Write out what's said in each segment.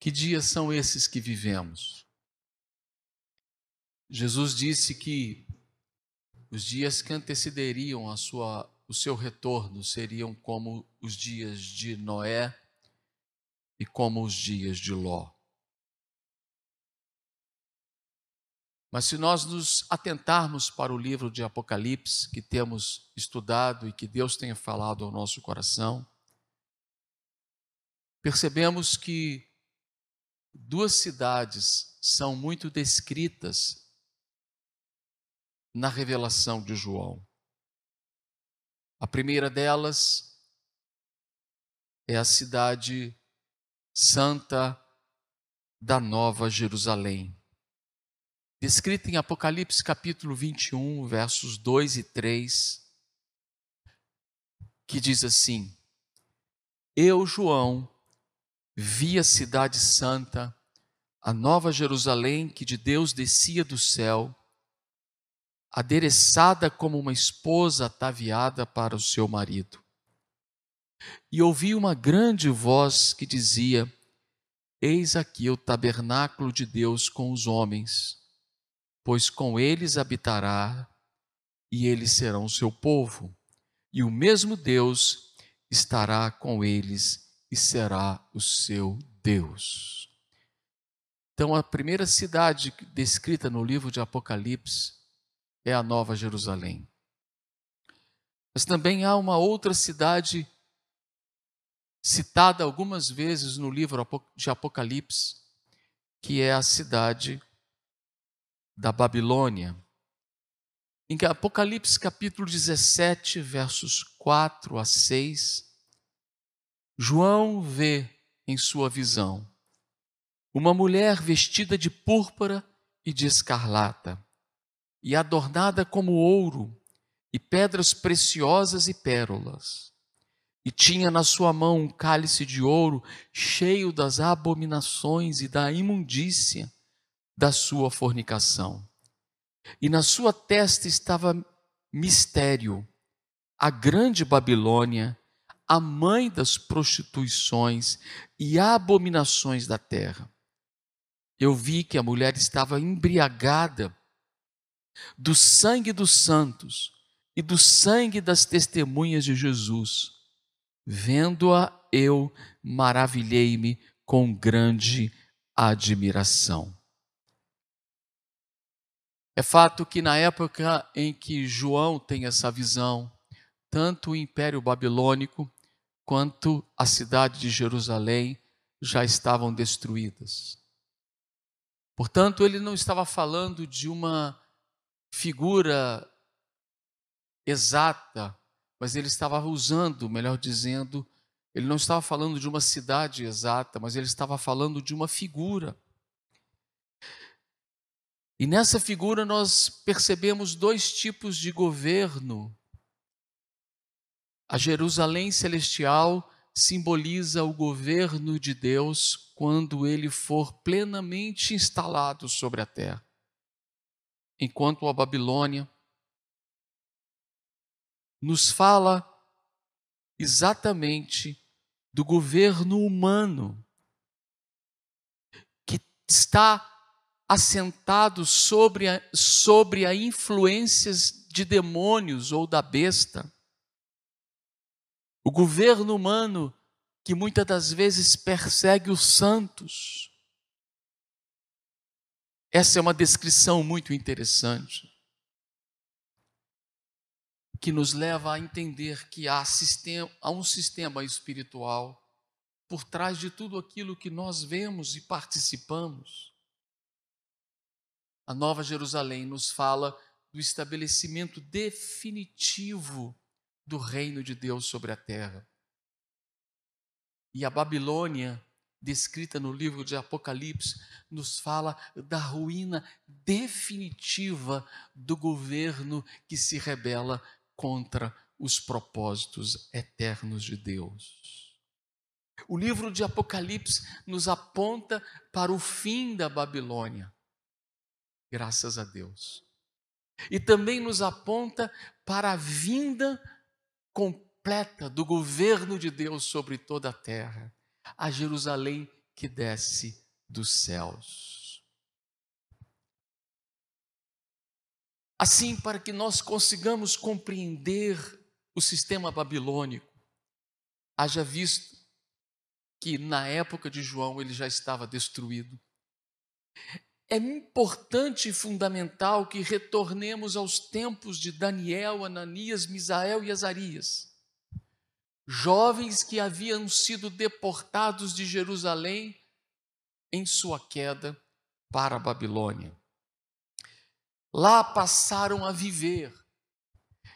Que dias são esses que vivemos? Jesus disse que os dias que antecederiam a sua, o seu retorno seriam como os dias de Noé e como os dias de Ló. Mas se nós nos atentarmos para o livro de Apocalipse, que temos estudado e que Deus tenha falado ao nosso coração, percebemos que duas cidades são muito descritas na revelação de João. A primeira delas é a cidade santa da Nova Jerusalém descrita em Apocalipse capítulo 21, versos 2 e 3, que diz assim: Eu, João, vi a cidade santa, a nova Jerusalém que de Deus descia do céu, adereçada como uma esposa ataviada para o seu marido. E ouvi uma grande voz que dizia: Eis aqui o tabernáculo de Deus com os homens pois com eles habitará e eles serão seu povo, e o mesmo Deus estará com eles e será o seu Deus. Então, a primeira cidade descrita no livro de Apocalipse é a Nova Jerusalém. Mas também há uma outra cidade citada algumas vezes no livro de Apocalipse, que é a cidade da Babilônia. Em Apocalipse capítulo 17, versos 4 a 6, João vê em sua visão uma mulher vestida de púrpura e de escarlata, e adornada como ouro, e pedras preciosas e pérolas. E tinha na sua mão um cálice de ouro cheio das abominações e da imundícia da sua fornicação. E na sua testa estava mistério, a grande Babilônia, a mãe das prostituições e abominações da terra. Eu vi que a mulher estava embriagada do sangue dos santos e do sangue das testemunhas de Jesus. Vendo-a, eu maravilhei-me com grande admiração. É fato que na época em que João tem essa visão, tanto o Império Babilônico quanto a cidade de Jerusalém já estavam destruídas. Portanto, ele não estava falando de uma figura exata, mas ele estava usando, melhor dizendo, ele não estava falando de uma cidade exata, mas ele estava falando de uma figura. E nessa figura nós percebemos dois tipos de governo. A Jerusalém celestial simboliza o governo de Deus quando ele for plenamente instalado sobre a terra. Enquanto a Babilônia nos fala exatamente do governo humano que está assentado sobre a, sobre a influências de demônios ou da besta. O governo humano que muitas das vezes persegue os santos. Essa é uma descrição muito interessante, que nos leva a entender que há, sistema, há um sistema espiritual por trás de tudo aquilo que nós vemos e participamos. A Nova Jerusalém nos fala do estabelecimento definitivo do reino de Deus sobre a terra. E a Babilônia, descrita no livro de Apocalipse, nos fala da ruína definitiva do governo que se rebela contra os propósitos eternos de Deus. O livro de Apocalipse nos aponta para o fim da Babilônia graças a Deus. E também nos aponta para a vinda completa do governo de Deus sobre toda a terra, a Jerusalém que desce dos céus. Assim, para que nós consigamos compreender o sistema babilônico, haja visto que na época de João ele já estava destruído. É importante e fundamental que retornemos aos tempos de Daniel, Ananias, Misael e Azarias jovens que haviam sido deportados de Jerusalém em sua queda para a Babilônia. Lá passaram a viver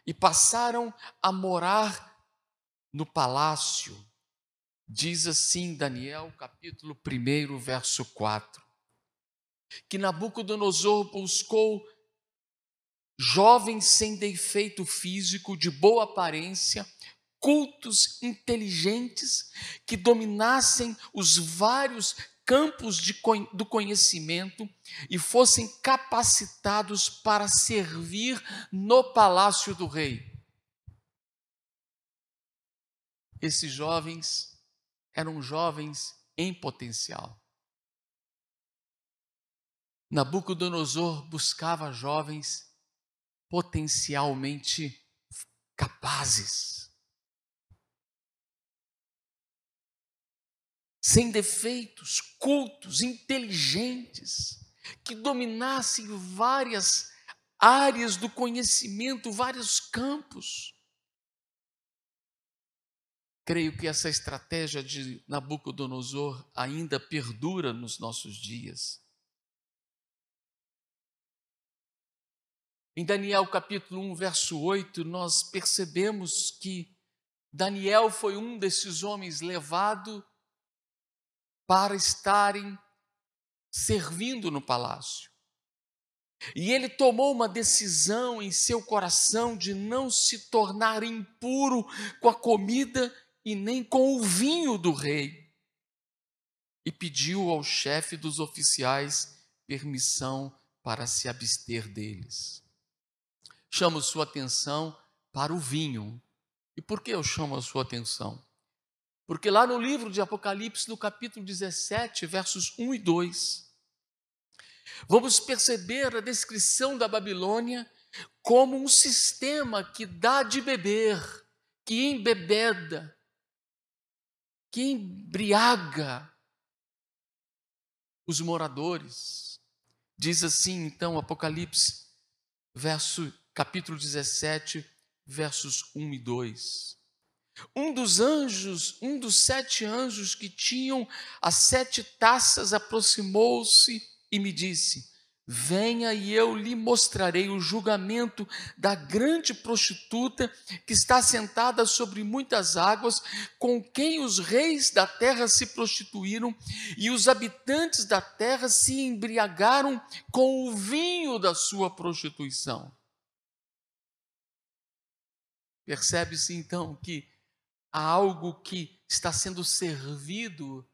e passaram a morar no palácio. Diz assim Daniel, capítulo 1, verso 4, que Nabucodonosor buscou jovens sem defeito físico, de boa aparência, cultos inteligentes que dominassem os vários campos de, do conhecimento e fossem capacitados para servir no palácio do rei. Esses jovens eram jovens em potencial. Nabucodonosor buscava jovens potencialmente capazes sem defeitos, cultos, inteligentes, que dominassem várias áreas do conhecimento, vários campos. Creio que essa estratégia de Nabucodonosor ainda perdura nos nossos dias. Em Daniel capítulo 1, verso 8, nós percebemos que Daniel foi um desses homens levado para estarem servindo no palácio. E ele tomou uma decisão em seu coração de não se tornar impuro com a comida e nem com o vinho do rei. E pediu ao chefe dos oficiais permissão para se abster deles. Chamo sua atenção para o vinho. E por que eu chamo a sua atenção? Porque lá no livro de Apocalipse, no capítulo 17, versos 1 e 2, vamos perceber a descrição da Babilônia como um sistema que dá de beber, que embebeda, que embriaga os moradores. Diz assim, então, Apocalipse, verso, capítulo 17, versos 1 e 2. Um dos anjos, um dos sete anjos que tinham as sete taças, aproximou-se e me disse: Venha e eu lhe mostrarei o julgamento da grande prostituta que está sentada sobre muitas águas, com quem os reis da terra se prostituíram e os habitantes da terra se embriagaram com o vinho da sua prostituição. Percebe-se então que há algo que está sendo servido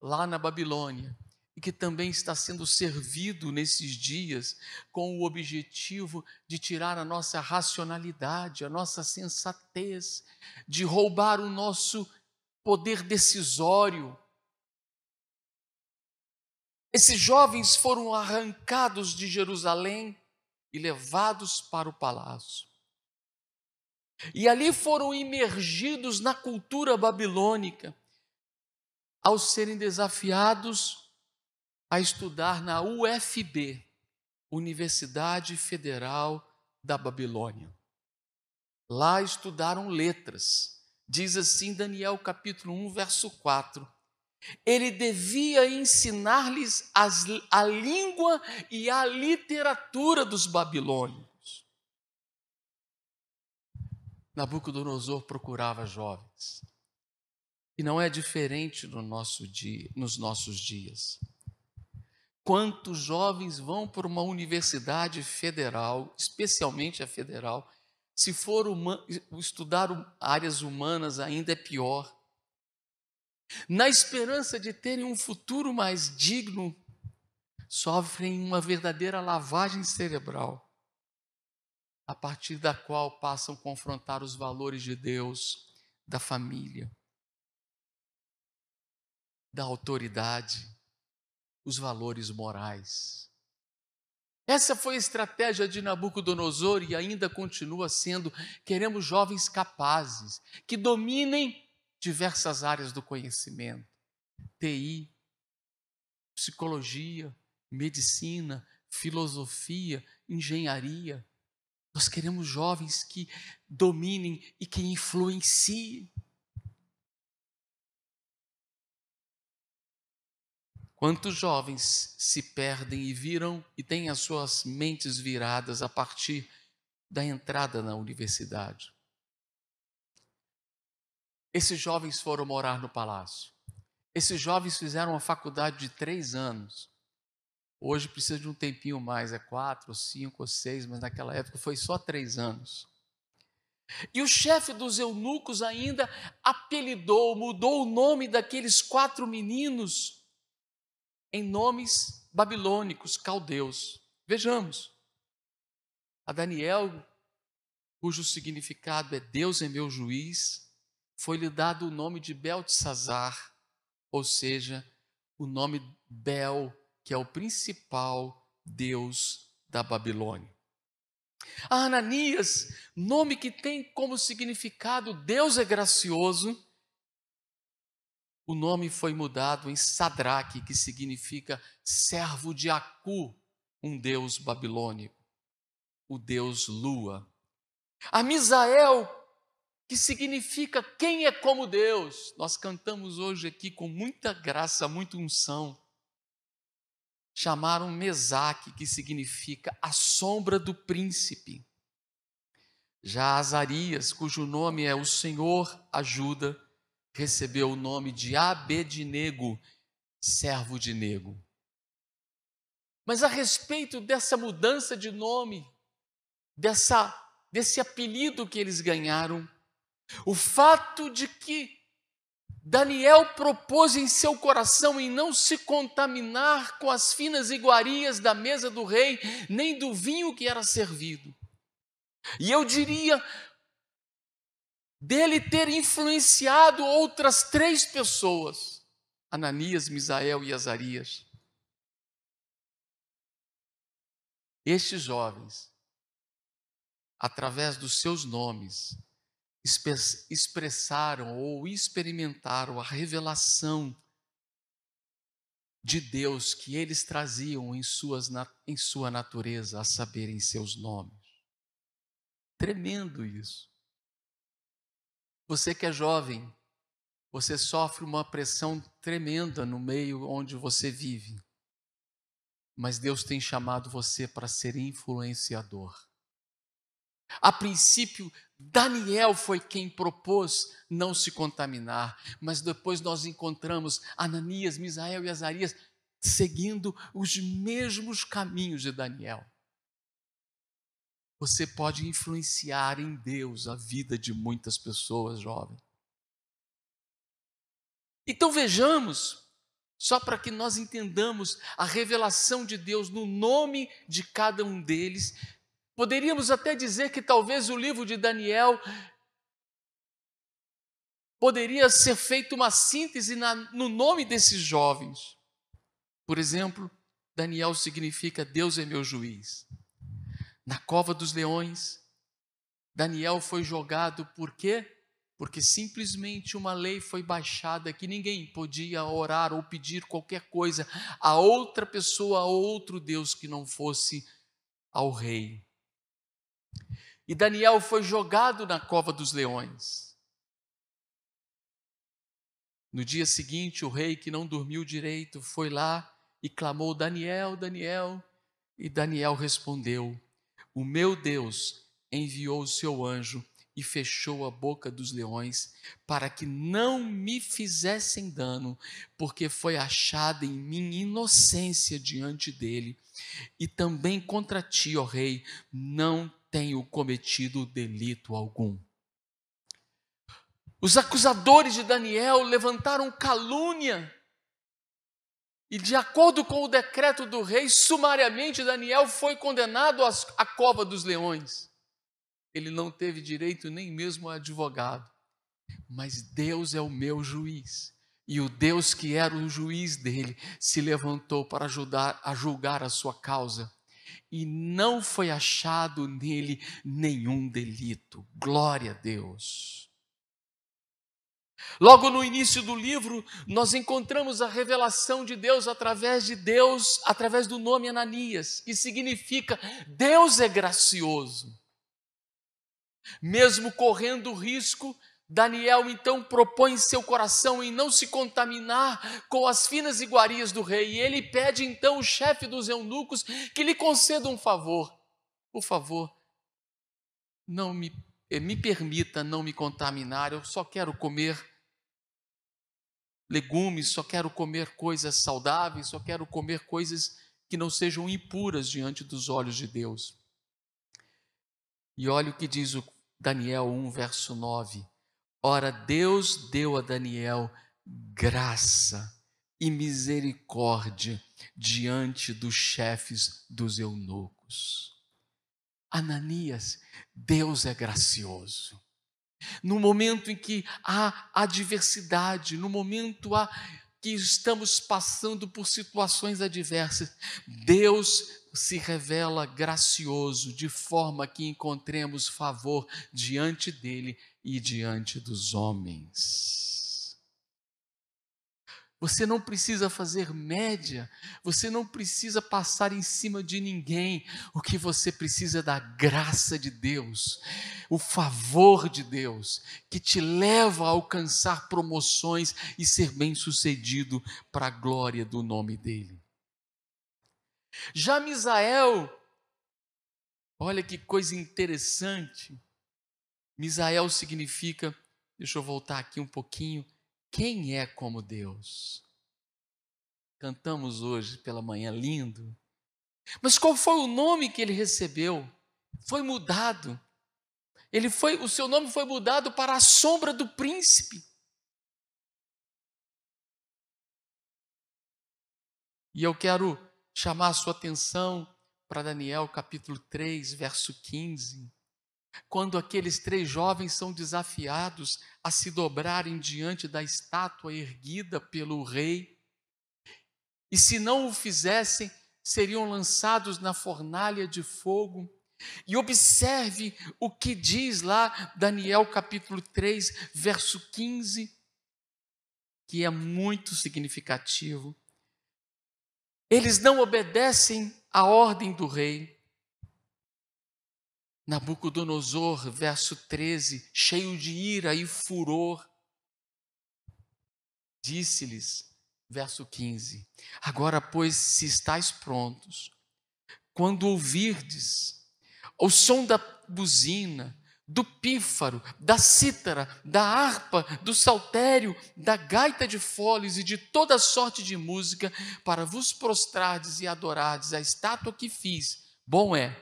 lá na Babilônia e que também está sendo servido nesses dias com o objetivo de tirar a nossa racionalidade, a nossa sensatez, de roubar o nosso poder decisório. Esses jovens foram arrancados de Jerusalém e levados para o palácio. E ali foram imergidos na cultura babilônica, ao serem desafiados a estudar na UFB, Universidade Federal da Babilônia. Lá estudaram letras. Diz assim Daniel capítulo 1, verso 4. Ele devia ensinar-lhes a língua e a literatura dos babilônios. Nabucodonosor procurava jovens. E não é diferente no nosso dia, nos nossos dias. Quantos jovens vão para uma universidade federal, especialmente a federal, se for uma, estudar áreas humanas ainda é pior. Na esperança de terem um futuro mais digno, sofrem uma verdadeira lavagem cerebral a partir da qual passam a confrontar os valores de Deus, da família. da autoridade, os valores morais. Essa foi a estratégia de Nabucodonosor e ainda continua sendo. Queremos jovens capazes, que dominem diversas áreas do conhecimento: TI, psicologia, medicina, filosofia, engenharia. Nós queremos jovens que dominem e que influenciem. Quantos jovens se perdem e viram e têm as suas mentes viradas a partir da entrada na universidade? Esses jovens foram morar no palácio. Esses jovens fizeram uma faculdade de três anos. Hoje precisa de um tempinho mais, é quatro, ou cinco, ou seis, mas naquela época foi só três anos. E o chefe dos eunucos ainda apelidou, mudou o nome daqueles quatro meninos em nomes babilônicos, caldeus. Vejamos. A Daniel, cujo significado é Deus é meu juiz, foi-lhe dado o nome de Beltesazar, ou seja, o nome Bel, que é o principal Deus da Babilônia. A Ananias, nome que tem como significado Deus é gracioso, o nome foi mudado em Sadraque, que significa servo de Acu, um deus babilônico, o deus lua. A Misael, que significa quem é como Deus. Nós cantamos hoje aqui com muita graça, muita unção. Chamaram Mesaque, que significa a sombra do príncipe. Já Azarias, cujo nome é o Senhor ajuda, recebeu o nome de Abednego, servo de nego. Mas a respeito dessa mudança de nome, dessa, desse apelido que eles ganharam, o fato de que Daniel propôs em seu coração em não se contaminar com as finas iguarias da mesa do rei, nem do vinho que era servido. E eu diria, dele ter influenciado outras três pessoas: Ananias, Misael e Azarias. Estes jovens, através dos seus nomes, expressaram ou experimentaram a revelação de Deus que eles traziam em, suas, em sua natureza, a saber, em seus nomes. Tremendo isso. Você que é jovem, você sofre uma pressão tremenda no meio onde você vive. Mas Deus tem chamado você para ser influenciador. A princípio, Daniel foi quem propôs não se contaminar, mas depois nós encontramos Ananias, Misael e Azarias seguindo os mesmos caminhos de Daniel você pode influenciar em Deus a vida de muitas pessoas, jovem. Então vejamos, só para que nós entendamos a revelação de Deus no nome de cada um deles, poderíamos até dizer que talvez o livro de Daniel poderia ser feito uma síntese na, no nome desses jovens. Por exemplo, Daniel significa Deus é meu juiz na cova dos leões. Daniel foi jogado por quê? Porque simplesmente uma lei foi baixada que ninguém podia orar ou pedir qualquer coisa a outra pessoa, a outro Deus que não fosse ao rei. E Daniel foi jogado na cova dos leões. No dia seguinte, o rei, que não dormiu direito, foi lá e clamou: Daniel, Daniel. E Daniel respondeu: o meu Deus enviou o seu anjo e fechou a boca dos leões, para que não me fizessem dano, porque foi achada em mim inocência diante dele. E também contra ti, ó rei, não tenho cometido delito algum. Os acusadores de Daniel levantaram calúnia e de acordo com o decreto do rei, sumariamente Daniel foi condenado à cova dos leões. Ele não teve direito nem mesmo a advogado. Mas Deus é o meu juiz. E o Deus que era o juiz dele se levantou para ajudar a julgar a sua causa. E não foi achado nele nenhum delito. Glória a Deus. Logo no início do livro, nós encontramos a revelação de Deus através de Deus, através do nome Ananias, que significa Deus é gracioso. Mesmo correndo risco Daniel então propõe seu coração em não se contaminar com as finas iguarias do rei, e ele pede então o chefe dos eunucos que lhe conceda um favor. Por favor, não me, eh, me permita não me contaminar, eu só quero comer legumes, só quero comer coisas saudáveis, só quero comer coisas que não sejam impuras diante dos olhos de Deus. E olha o que diz o Daniel 1, verso 9. Ora, Deus deu a Daniel graça e misericórdia diante dos chefes dos eunucos. Ananias, Deus é gracioso. No momento em que há adversidade, no momento há que estamos passando por situações adversas, Deus se revela gracioso, de forma que encontremos favor diante dele e diante dos homens. Você não precisa fazer média, você não precisa passar em cima de ninguém. O que você precisa é da graça de Deus, o favor de Deus, que te leva a alcançar promoções e ser bem-sucedido para a glória do nome dEle. Já Misael, olha que coisa interessante, Misael significa, deixa eu voltar aqui um pouquinho, quem é como Deus? Cantamos hoje pela manhã lindo. Mas qual foi o nome que ele recebeu? Foi mudado. Ele foi, o seu nome foi mudado para a sombra do príncipe. E eu quero chamar a sua atenção para Daniel capítulo 3, verso 15 quando aqueles três jovens são desafiados a se dobrarem diante da estátua erguida pelo rei, e se não o fizessem, seriam lançados na fornalha de fogo. E observe o que diz lá Daniel capítulo 3, verso 15, que é muito significativo. Eles não obedecem à ordem do rei, Nabucodonosor, verso 13, cheio de ira e furor, disse-lhes, verso 15: Agora, pois, se estáis prontos, quando ouvirdes o som da buzina, do pífaro, da cítara, da harpa, do saltério, da gaita de foles e de toda sorte de música, para vos prostrardes e adorardes a estátua que fiz, bom é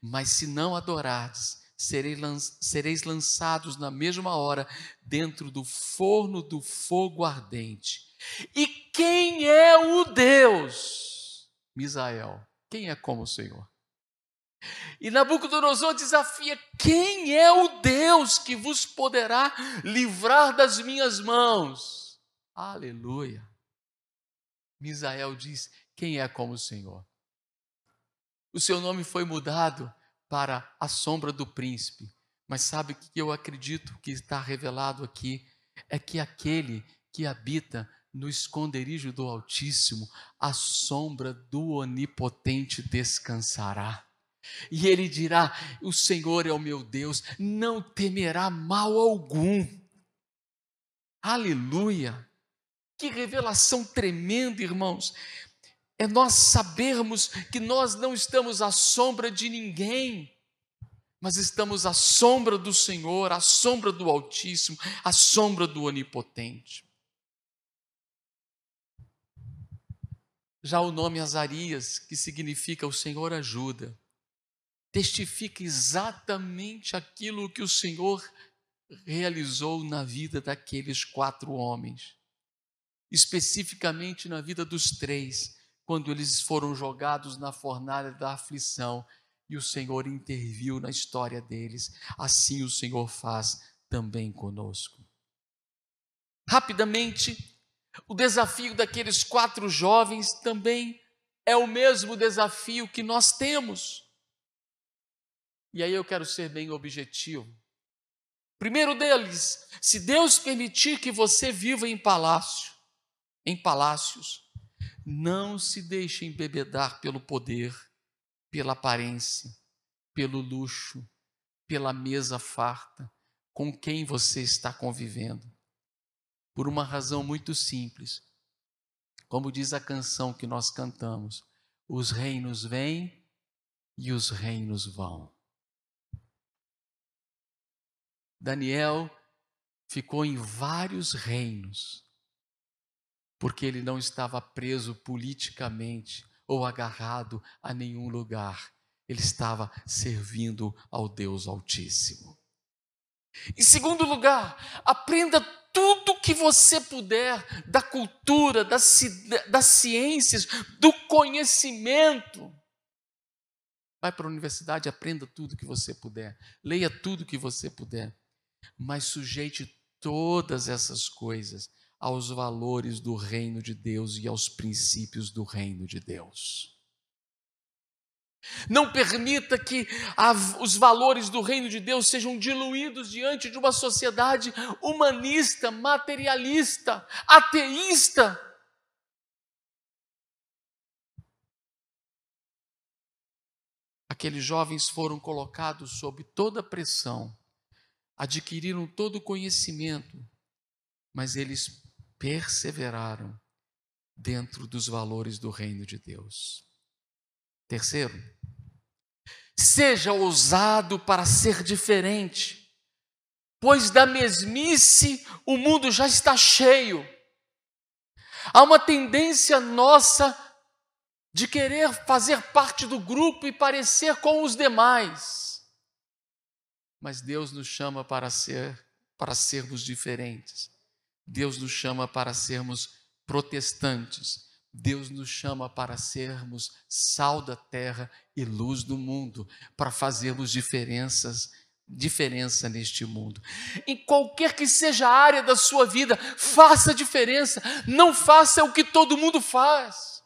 mas se não adorardes, sereis lançados na mesma hora dentro do forno do fogo ardente. E quem é o Deus? Misael. Quem é como o Senhor? E Nabucodonosor desafia: quem é o Deus que vos poderá livrar das minhas mãos? Aleluia. Misael diz: quem é como o Senhor? O seu nome foi mudado para a sombra do príncipe. Mas sabe o que eu acredito que está revelado aqui? É que aquele que habita no esconderijo do Altíssimo, a sombra do Onipotente descansará. E ele dirá: O Senhor é o meu Deus, não temerá mal algum. Aleluia! Que revelação tremenda, irmãos é nós sabermos que nós não estamos à sombra de ninguém, mas estamos à sombra do Senhor, à sombra do Altíssimo, à sombra do Onipotente. Já o nome Azarias, que significa o Senhor ajuda, testifica exatamente aquilo que o Senhor realizou na vida daqueles quatro homens, especificamente na vida dos três quando eles foram jogados na fornalha da aflição e o Senhor interviu na história deles, assim o Senhor faz também conosco. Rapidamente, o desafio daqueles quatro jovens também é o mesmo desafio que nós temos. E aí eu quero ser bem objetivo. Primeiro deles, se Deus permitir que você viva em palácio, em palácios, não se deixe embebedar pelo poder, pela aparência, pelo luxo, pela mesa farta com quem você está convivendo. Por uma razão muito simples. Como diz a canção que nós cantamos: os reinos vêm e os reinos vão. Daniel ficou em vários reinos, porque ele não estava preso politicamente ou agarrado a nenhum lugar. Ele estava servindo ao Deus Altíssimo. Em segundo lugar, aprenda tudo que você puder da cultura, das, das ciências, do conhecimento. Vai para a universidade, aprenda tudo que você puder, leia tudo que você puder, mas sujeite todas essas coisas aos valores do reino de Deus e aos princípios do reino de Deus. Não permita que a, os valores do reino de Deus sejam diluídos diante de uma sociedade humanista, materialista, ateísta. Aqueles jovens foram colocados sob toda pressão, adquiriram todo o conhecimento, mas eles perseveraram dentro dos valores do reino de Deus. Terceiro, seja ousado para ser diferente, pois da mesmice o mundo já está cheio. Há uma tendência nossa de querer fazer parte do grupo e parecer com os demais. Mas Deus nos chama para ser para sermos diferentes. Deus nos chama para sermos protestantes. Deus nos chama para sermos sal da terra e luz do mundo, para fazermos diferenças, diferença neste mundo. Em qualquer que seja a área da sua vida, faça diferença, não faça o que todo mundo faz.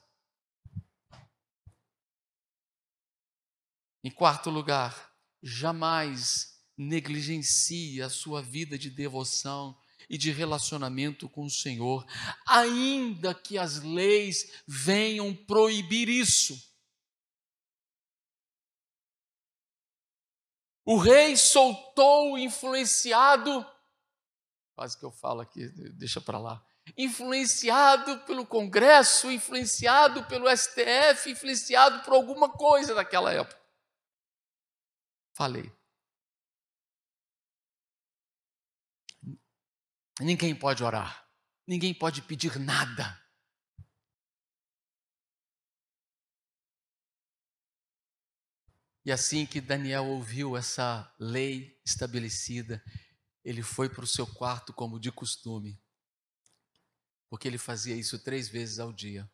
Em quarto lugar, jamais negligencie a sua vida de devoção e de relacionamento com o Senhor, ainda que as leis venham proibir isso. O rei soltou influenciado, quase que eu falo aqui, deixa para lá. Influenciado pelo Congresso, influenciado pelo STF, influenciado por alguma coisa daquela época. Falei. Ninguém pode orar, ninguém pode pedir nada. E assim que Daniel ouviu essa lei estabelecida, ele foi para o seu quarto como de costume, porque ele fazia isso três vezes ao dia.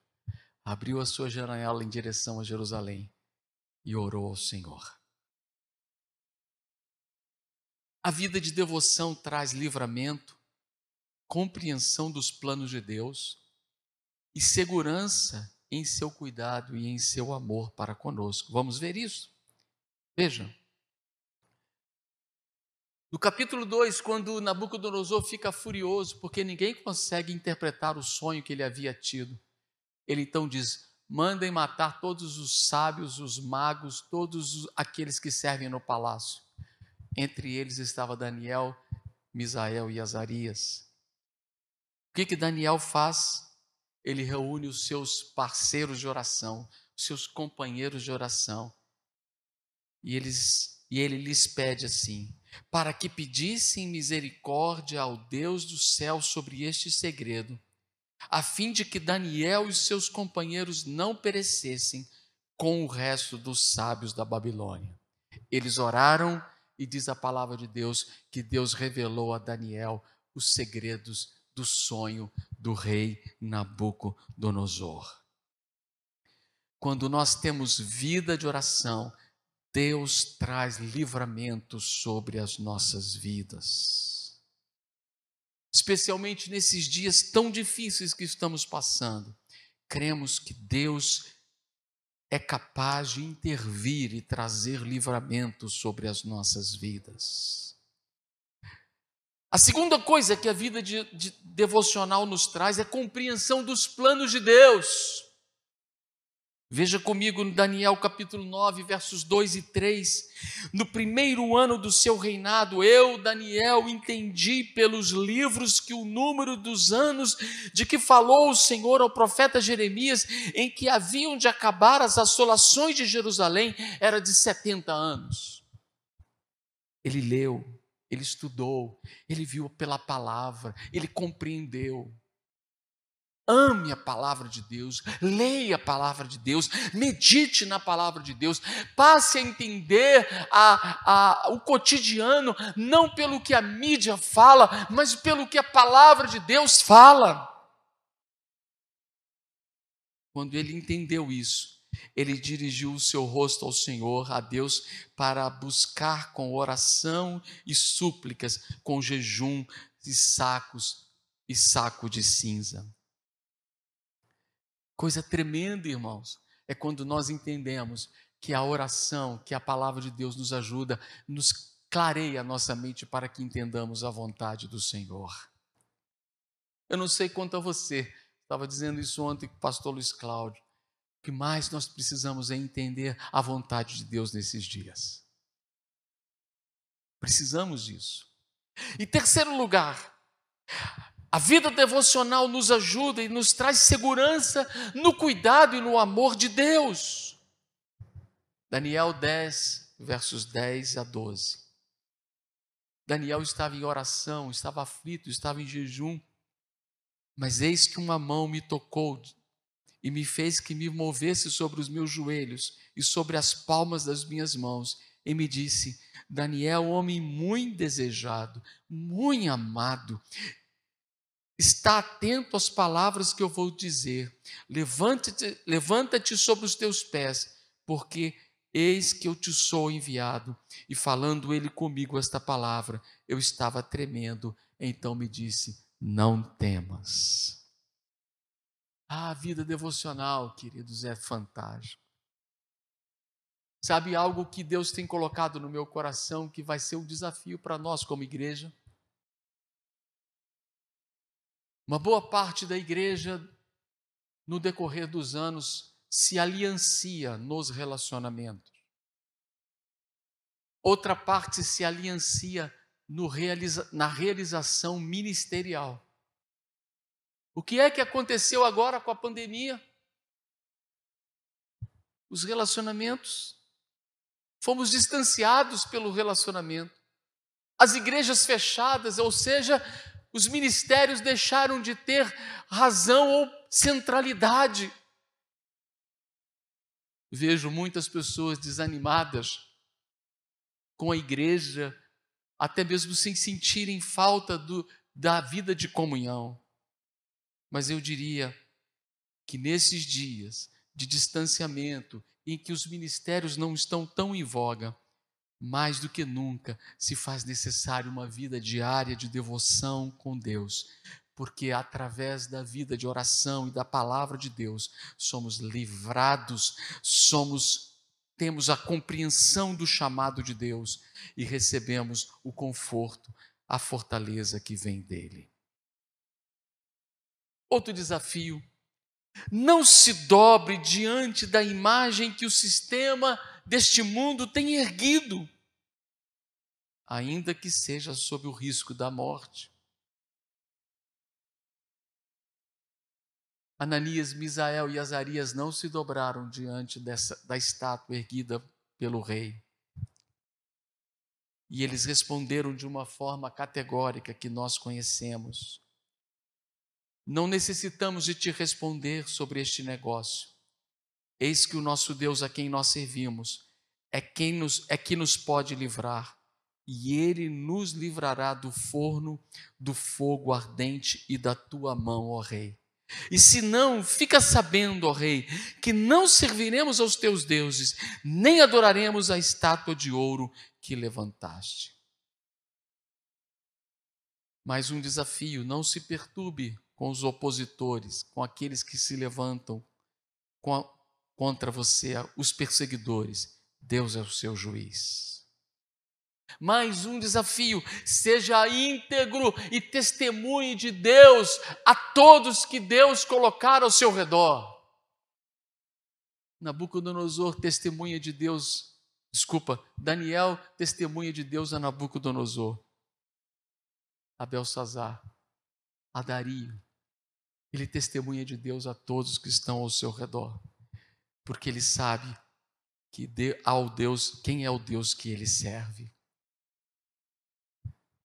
Abriu a sua janela em direção a Jerusalém e orou ao Senhor. A vida de devoção traz livramento, compreensão dos planos de Deus e segurança em seu cuidado e em seu amor para conosco. Vamos ver isso? Vejam. No capítulo 2, quando Nabucodonosor fica furioso porque ninguém consegue interpretar o sonho que ele havia tido, ele então diz: mandem matar todos os sábios, os magos, todos aqueles que servem no palácio. Entre eles estava Daniel, Misael e Azarias que, que Daniel faz? Ele reúne os seus parceiros de oração, os seus companheiros de oração, e, eles, e ele lhes pede assim: para que pedissem misericórdia ao Deus do céu sobre este segredo, a fim de que Daniel e seus companheiros não perecessem com o resto dos sábios da Babilônia. Eles oraram e diz a palavra de Deus que Deus revelou a Daniel os segredos do sonho do rei Nabucodonosor. Quando nós temos vida de oração, Deus traz livramento sobre as nossas vidas. especialmente nesses dias tão difíceis que estamos passando, cremos que Deus é capaz de intervir e trazer livramento sobre as nossas vidas. A segunda coisa que a vida de, de devocional nos traz é compreensão dos planos de Deus. Veja comigo no Daniel capítulo 9, versos 2 e 3. No primeiro ano do seu reinado, eu, Daniel, entendi pelos livros que o número dos anos de que falou o Senhor ao profeta Jeremias, em que haviam de acabar as assolações de Jerusalém, era de 70 anos. Ele leu, ele estudou, ele viu pela palavra, ele compreendeu. Ame a palavra de Deus, leia a palavra de Deus, medite na palavra de Deus, passe a entender a, a, o cotidiano, não pelo que a mídia fala, mas pelo que a palavra de Deus fala. Quando ele entendeu isso, ele dirigiu o seu rosto ao Senhor, a Deus, para buscar com oração e súplicas, com jejum e sacos e saco de cinza. Coisa tremenda, irmãos, é quando nós entendemos que a oração, que a palavra de Deus nos ajuda, nos clareia a nossa mente para que entendamos a vontade do Senhor. Eu não sei quanto a você, estava dizendo isso ontem com o pastor Luiz Cláudio. Que mais nós precisamos é entender a vontade de Deus nesses dias. Precisamos disso. Em terceiro lugar, a vida devocional nos ajuda e nos traz segurança no cuidado e no amor de Deus. Daniel 10, versos 10 a 12. Daniel estava em oração, estava aflito, estava em jejum, mas eis que uma mão me tocou e me fez que me movesse sobre os meus joelhos e sobre as palmas das minhas mãos, e me disse: Daniel, homem muito desejado, muito amado, Está atento às palavras que eu vou dizer. Levanta-te levanta sobre os teus pés, porque eis que eu te sou enviado. E falando ele comigo esta palavra, eu estava tremendo. Então me disse: Não temas. Ah, a vida devocional, queridos, é fantástico. Sabe algo que Deus tem colocado no meu coração que vai ser um desafio para nós como igreja? Uma boa parte da igreja, no decorrer dos anos, se aliancia nos relacionamentos. Outra parte se aliancia realiza, na realização ministerial. O que é que aconteceu agora com a pandemia? Os relacionamentos. Fomos distanciados pelo relacionamento. As igrejas fechadas, ou seja, os ministérios deixaram de ter razão ou centralidade. Vejo muitas pessoas desanimadas com a igreja, até mesmo sem sentirem falta do, da vida de comunhão. Mas eu diria que nesses dias de distanciamento, em que os ministérios não estão tão em voga, mais do que nunca se faz necessário uma vida diária de devoção com Deus, porque através da vida de oração e da palavra de Deus somos livrados, somos temos a compreensão do chamado de Deus e recebemos o conforto, a fortaleza que vem dele. Outro desafio: não se dobre diante da imagem que o sistema deste mundo tem erguido, ainda que seja sob o risco da morte. Ananias, Misael e Azarias não se dobraram diante dessa, da estátua erguida pelo rei. E eles responderam de uma forma categórica que nós conhecemos. Não necessitamos de te responder sobre este negócio. Eis que o nosso Deus a quem nós servimos é quem nos é que nos pode livrar, e ele nos livrará do forno, do fogo ardente e da tua mão, ó rei. E se não, fica sabendo, ó rei, que não serviremos aos teus deuses, nem adoraremos a estátua de ouro que levantaste. Mais um desafio: não se perturbe com os opositores, com aqueles que se levantam a, contra você, os perseguidores. Deus é o seu juiz. Mais um desafio: seja íntegro e testemunhe de Deus a todos que Deus colocar ao seu redor. Nabucodonosor testemunha de Deus, desculpa, Daniel testemunha de Deus a Nabucodonosor, a Belsazar, a Dario. Ele testemunha de Deus a todos que estão ao seu redor, porque ele sabe que ao Deus, quem é o Deus que ele serve.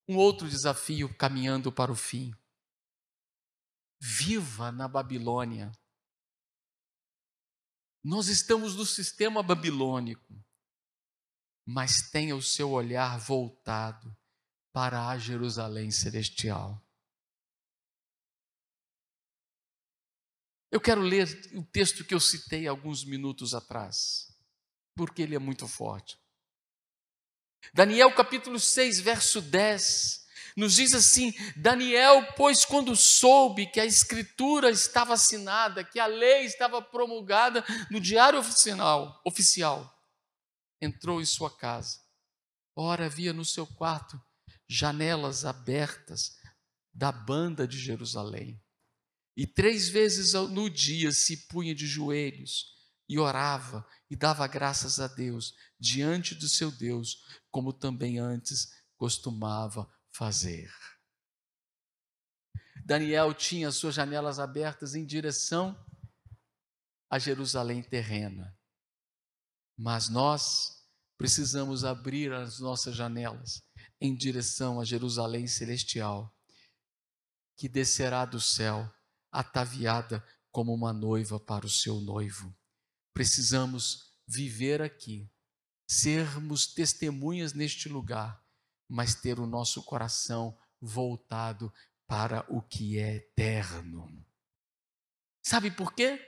Um outro desafio caminhando para o fim. Viva na Babilônia. Nós estamos no sistema babilônico, mas tenha o seu olhar voltado para a Jerusalém celestial. Eu quero ler o texto que eu citei alguns minutos atrás, porque ele é muito forte. Daniel capítulo 6, verso 10, nos diz assim: Daniel, pois, quando soube que a escritura estava assinada, que a lei estava promulgada no diário oficial, oficial entrou em sua casa. Ora, havia no seu quarto janelas abertas da banda de Jerusalém. E três vezes no dia se punha de joelhos e orava e dava graças a Deus diante do seu Deus, como também antes costumava fazer. Daniel tinha suas janelas abertas em direção a Jerusalém terrena. Mas nós precisamos abrir as nossas janelas em direção a Jerusalém celestial, que descerá do céu, ataviada como uma noiva para o seu noivo. Precisamos viver aqui, sermos testemunhas neste lugar, mas ter o nosso coração voltado para o que é eterno. Sabe por quê?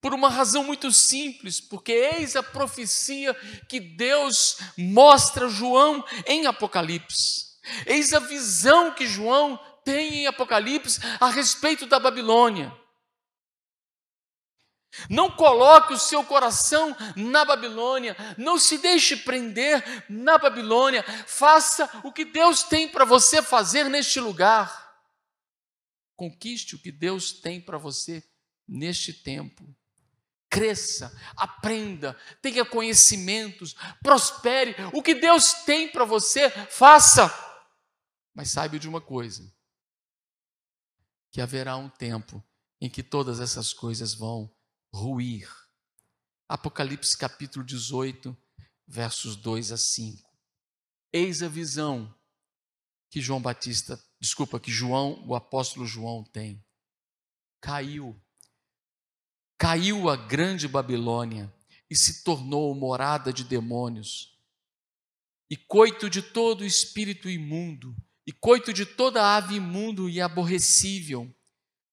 Por uma razão muito simples, porque eis a profecia que Deus mostra a João em Apocalipse. Eis a visão que João tem em Apocalipse a respeito da Babilônia. Não coloque o seu coração na Babilônia, não se deixe prender na Babilônia, faça o que Deus tem para você fazer neste lugar. Conquiste o que Deus tem para você neste tempo. Cresça, aprenda, tenha conhecimentos, prospere. O que Deus tem para você, faça. Mas saiba de uma coisa: que haverá um tempo em que todas essas coisas vão ruir. Apocalipse capítulo 18, versos 2 a 5. Eis a visão que João Batista, desculpa, que João, o apóstolo João tem. Caiu. Caiu a grande Babilônia e se tornou morada de demônios. E coito de todo espírito imundo, e coito de toda ave imundo e aborrecível,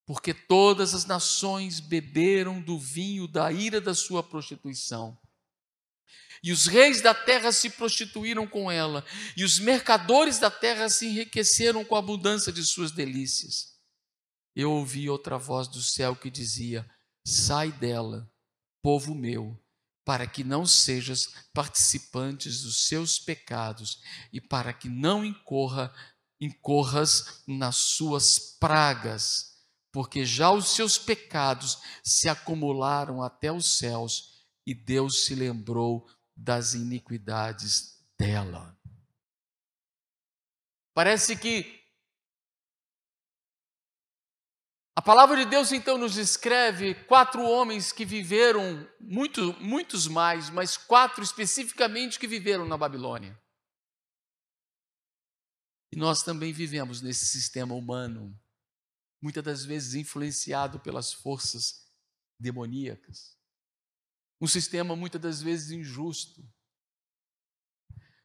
porque todas as nações beberam do vinho da ira da sua prostituição. E os reis da terra se prostituíram com ela, e os mercadores da terra se enriqueceram com a abundância de suas delícias. Eu ouvi outra voz do céu que dizia: Sai dela, povo meu, para que não sejas participantes dos seus pecados e para que não incorra, incorras nas suas pragas porque já os seus pecados se acumularam até os céus e Deus se lembrou das iniquidades dela. Parece que a palavra de Deus então nos descreve quatro homens que viveram, muito, muitos mais, mas quatro especificamente que viveram na Babilônia. E nós também vivemos nesse sistema humano muitas das vezes influenciado pelas forças demoníacas. Um sistema muitas das vezes injusto.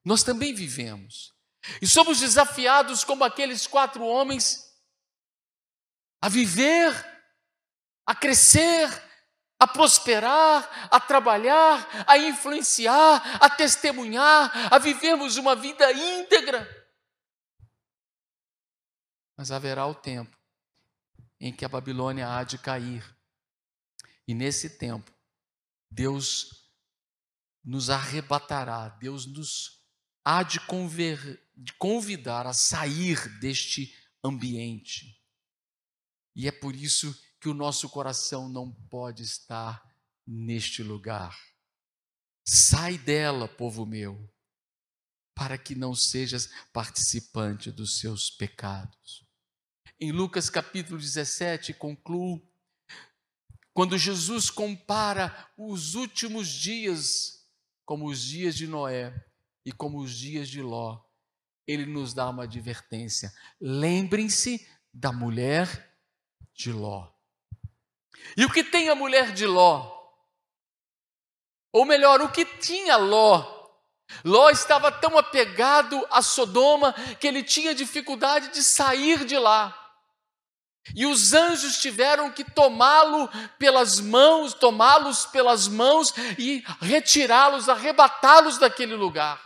Nós também vivemos. E somos desafiados, como aqueles quatro homens, a viver, a crescer, a prosperar, a trabalhar, a influenciar, a testemunhar, a vivermos uma vida íntegra. Mas haverá o tempo em que a Babilônia há de cair. E nesse tempo, Deus nos arrebatará, Deus nos há de, conver, de convidar a sair deste ambiente. E é por isso que o nosso coração não pode estar neste lugar. Sai dela, povo meu, para que não sejas participante dos seus pecados. Em Lucas capítulo 17, concluo, quando Jesus compara os últimos dias como os dias de Noé e como os dias de Ló, ele nos dá uma advertência. Lembrem-se da mulher de Ló. E o que tem a mulher de Ló? Ou melhor, o que tinha Ló? Ló estava tão apegado a Sodoma que ele tinha dificuldade de sair de lá. E os anjos tiveram que tomá-lo pelas mãos, tomá-los pelas mãos e retirá-los, arrebatá-los daquele lugar,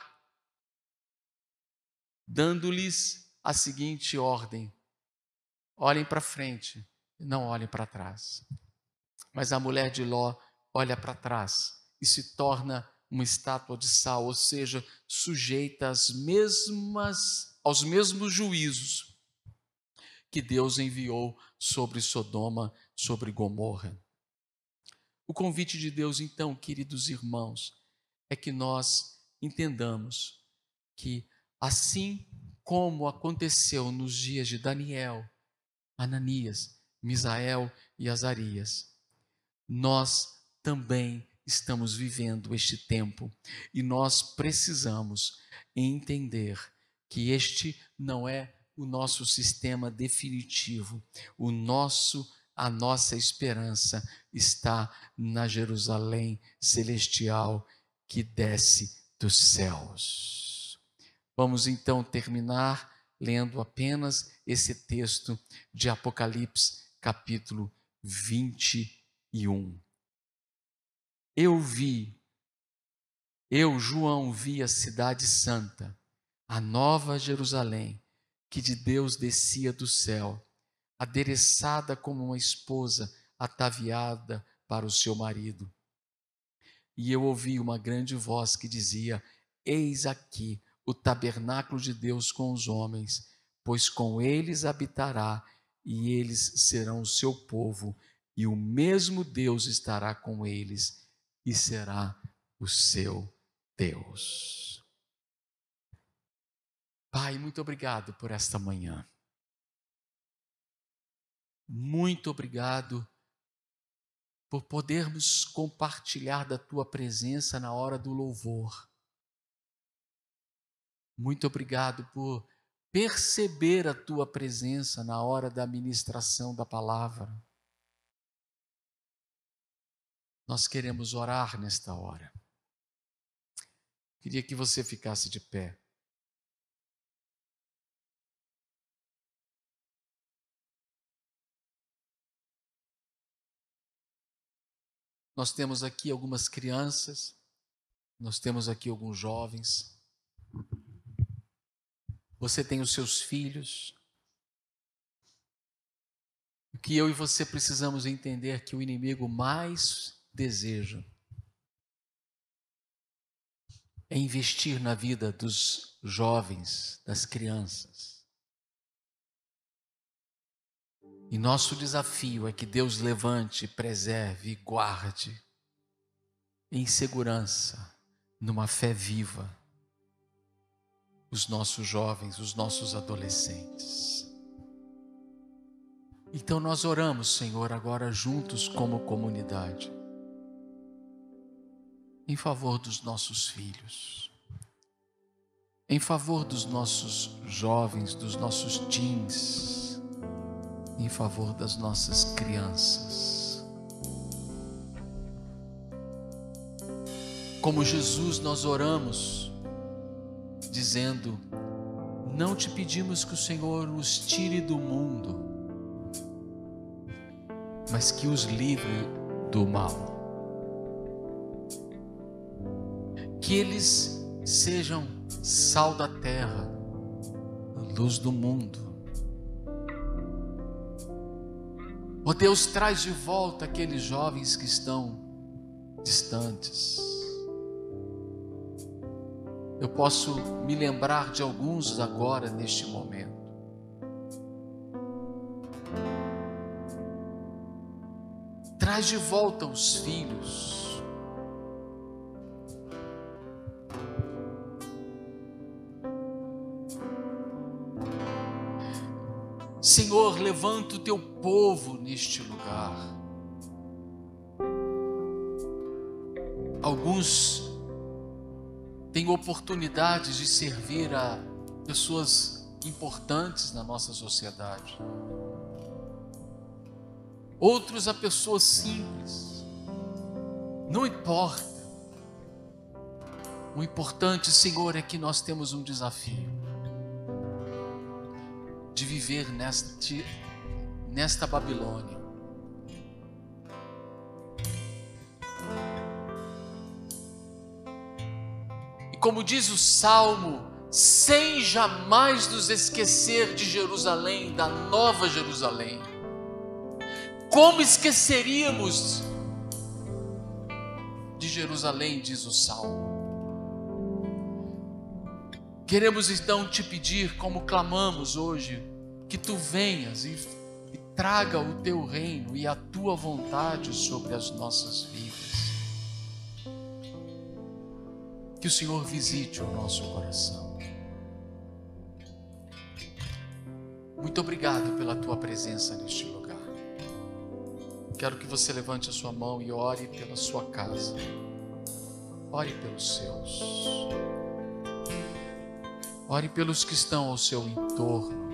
dando-lhes a seguinte ordem: olhem para frente, não olhem para trás. Mas a mulher de Ló olha para trás e se torna uma estátua de sal, ou seja, sujeita às mesmas, aos mesmos juízos que Deus enviou sobre Sodoma, sobre Gomorra. O convite de Deus, então, queridos irmãos, é que nós entendamos que, assim como aconteceu nos dias de Daniel, Ananias, Misael e Azarias, nós também estamos vivendo este tempo e nós precisamos entender que este não é o nosso sistema definitivo. O nosso a nossa esperança está na Jerusalém celestial que desce dos céus. Vamos então terminar lendo apenas esse texto de Apocalipse, capítulo 21. Eu vi, eu, João, vi a cidade santa, a nova Jerusalém, que de Deus descia do céu, adereçada como uma esposa ataviada para o seu marido. E eu ouvi uma grande voz que dizia: Eis aqui o tabernáculo de Deus com os homens, pois com eles habitará, e eles serão o seu povo, e o mesmo Deus estará com eles e será o seu Deus. Pai, muito obrigado por esta manhã. Muito obrigado por podermos compartilhar da tua presença na hora do louvor. Muito obrigado por perceber a tua presença na hora da ministração da palavra. Nós queremos orar nesta hora. Queria que você ficasse de pé. Nós temos aqui algumas crianças, nós temos aqui alguns jovens. Você tem os seus filhos. O que eu e você precisamos entender que o inimigo mais deseja é investir na vida dos jovens, das crianças. E nosso desafio é que Deus levante, preserve e guarde em segurança, numa fé viva, os nossos jovens, os nossos adolescentes. Então nós oramos, Senhor, agora juntos como comunidade em favor dos nossos filhos, em favor dos nossos jovens, dos nossos teens, em favor das nossas crianças. Como Jesus, nós oramos, dizendo: Não te pedimos que o Senhor os tire do mundo, mas que os livre do mal. que eles sejam sal da terra, luz do mundo, oh Deus, traz de volta aqueles jovens que estão distantes. Eu posso me lembrar de alguns agora neste momento. Traz de volta os filhos. Senhor, levanta o teu povo neste lugar. Alguns têm oportunidades de servir a pessoas importantes na nossa sociedade outros a pessoas simples. Não importa. O importante, Senhor, é que nós temos um desafio de viver nesta, nesta Babilônia. E como diz o Salmo, sem jamais nos esquecer de Jerusalém, da nova Jerusalém como esqueceríamos de Jerusalém, diz o salmo. Queremos então te pedir, como clamamos hoje, que tu venhas e, e traga o teu reino e a tua vontade sobre as nossas vidas. Que o Senhor visite o nosso coração. Muito obrigado pela tua presença neste lugar. Quero que você levante a sua mão e ore pela sua casa. Ore pelos seus. Ore pelos que estão ao seu entorno.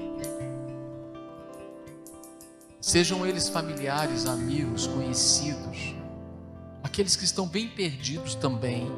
Sejam eles familiares, amigos, conhecidos, aqueles que estão bem perdidos também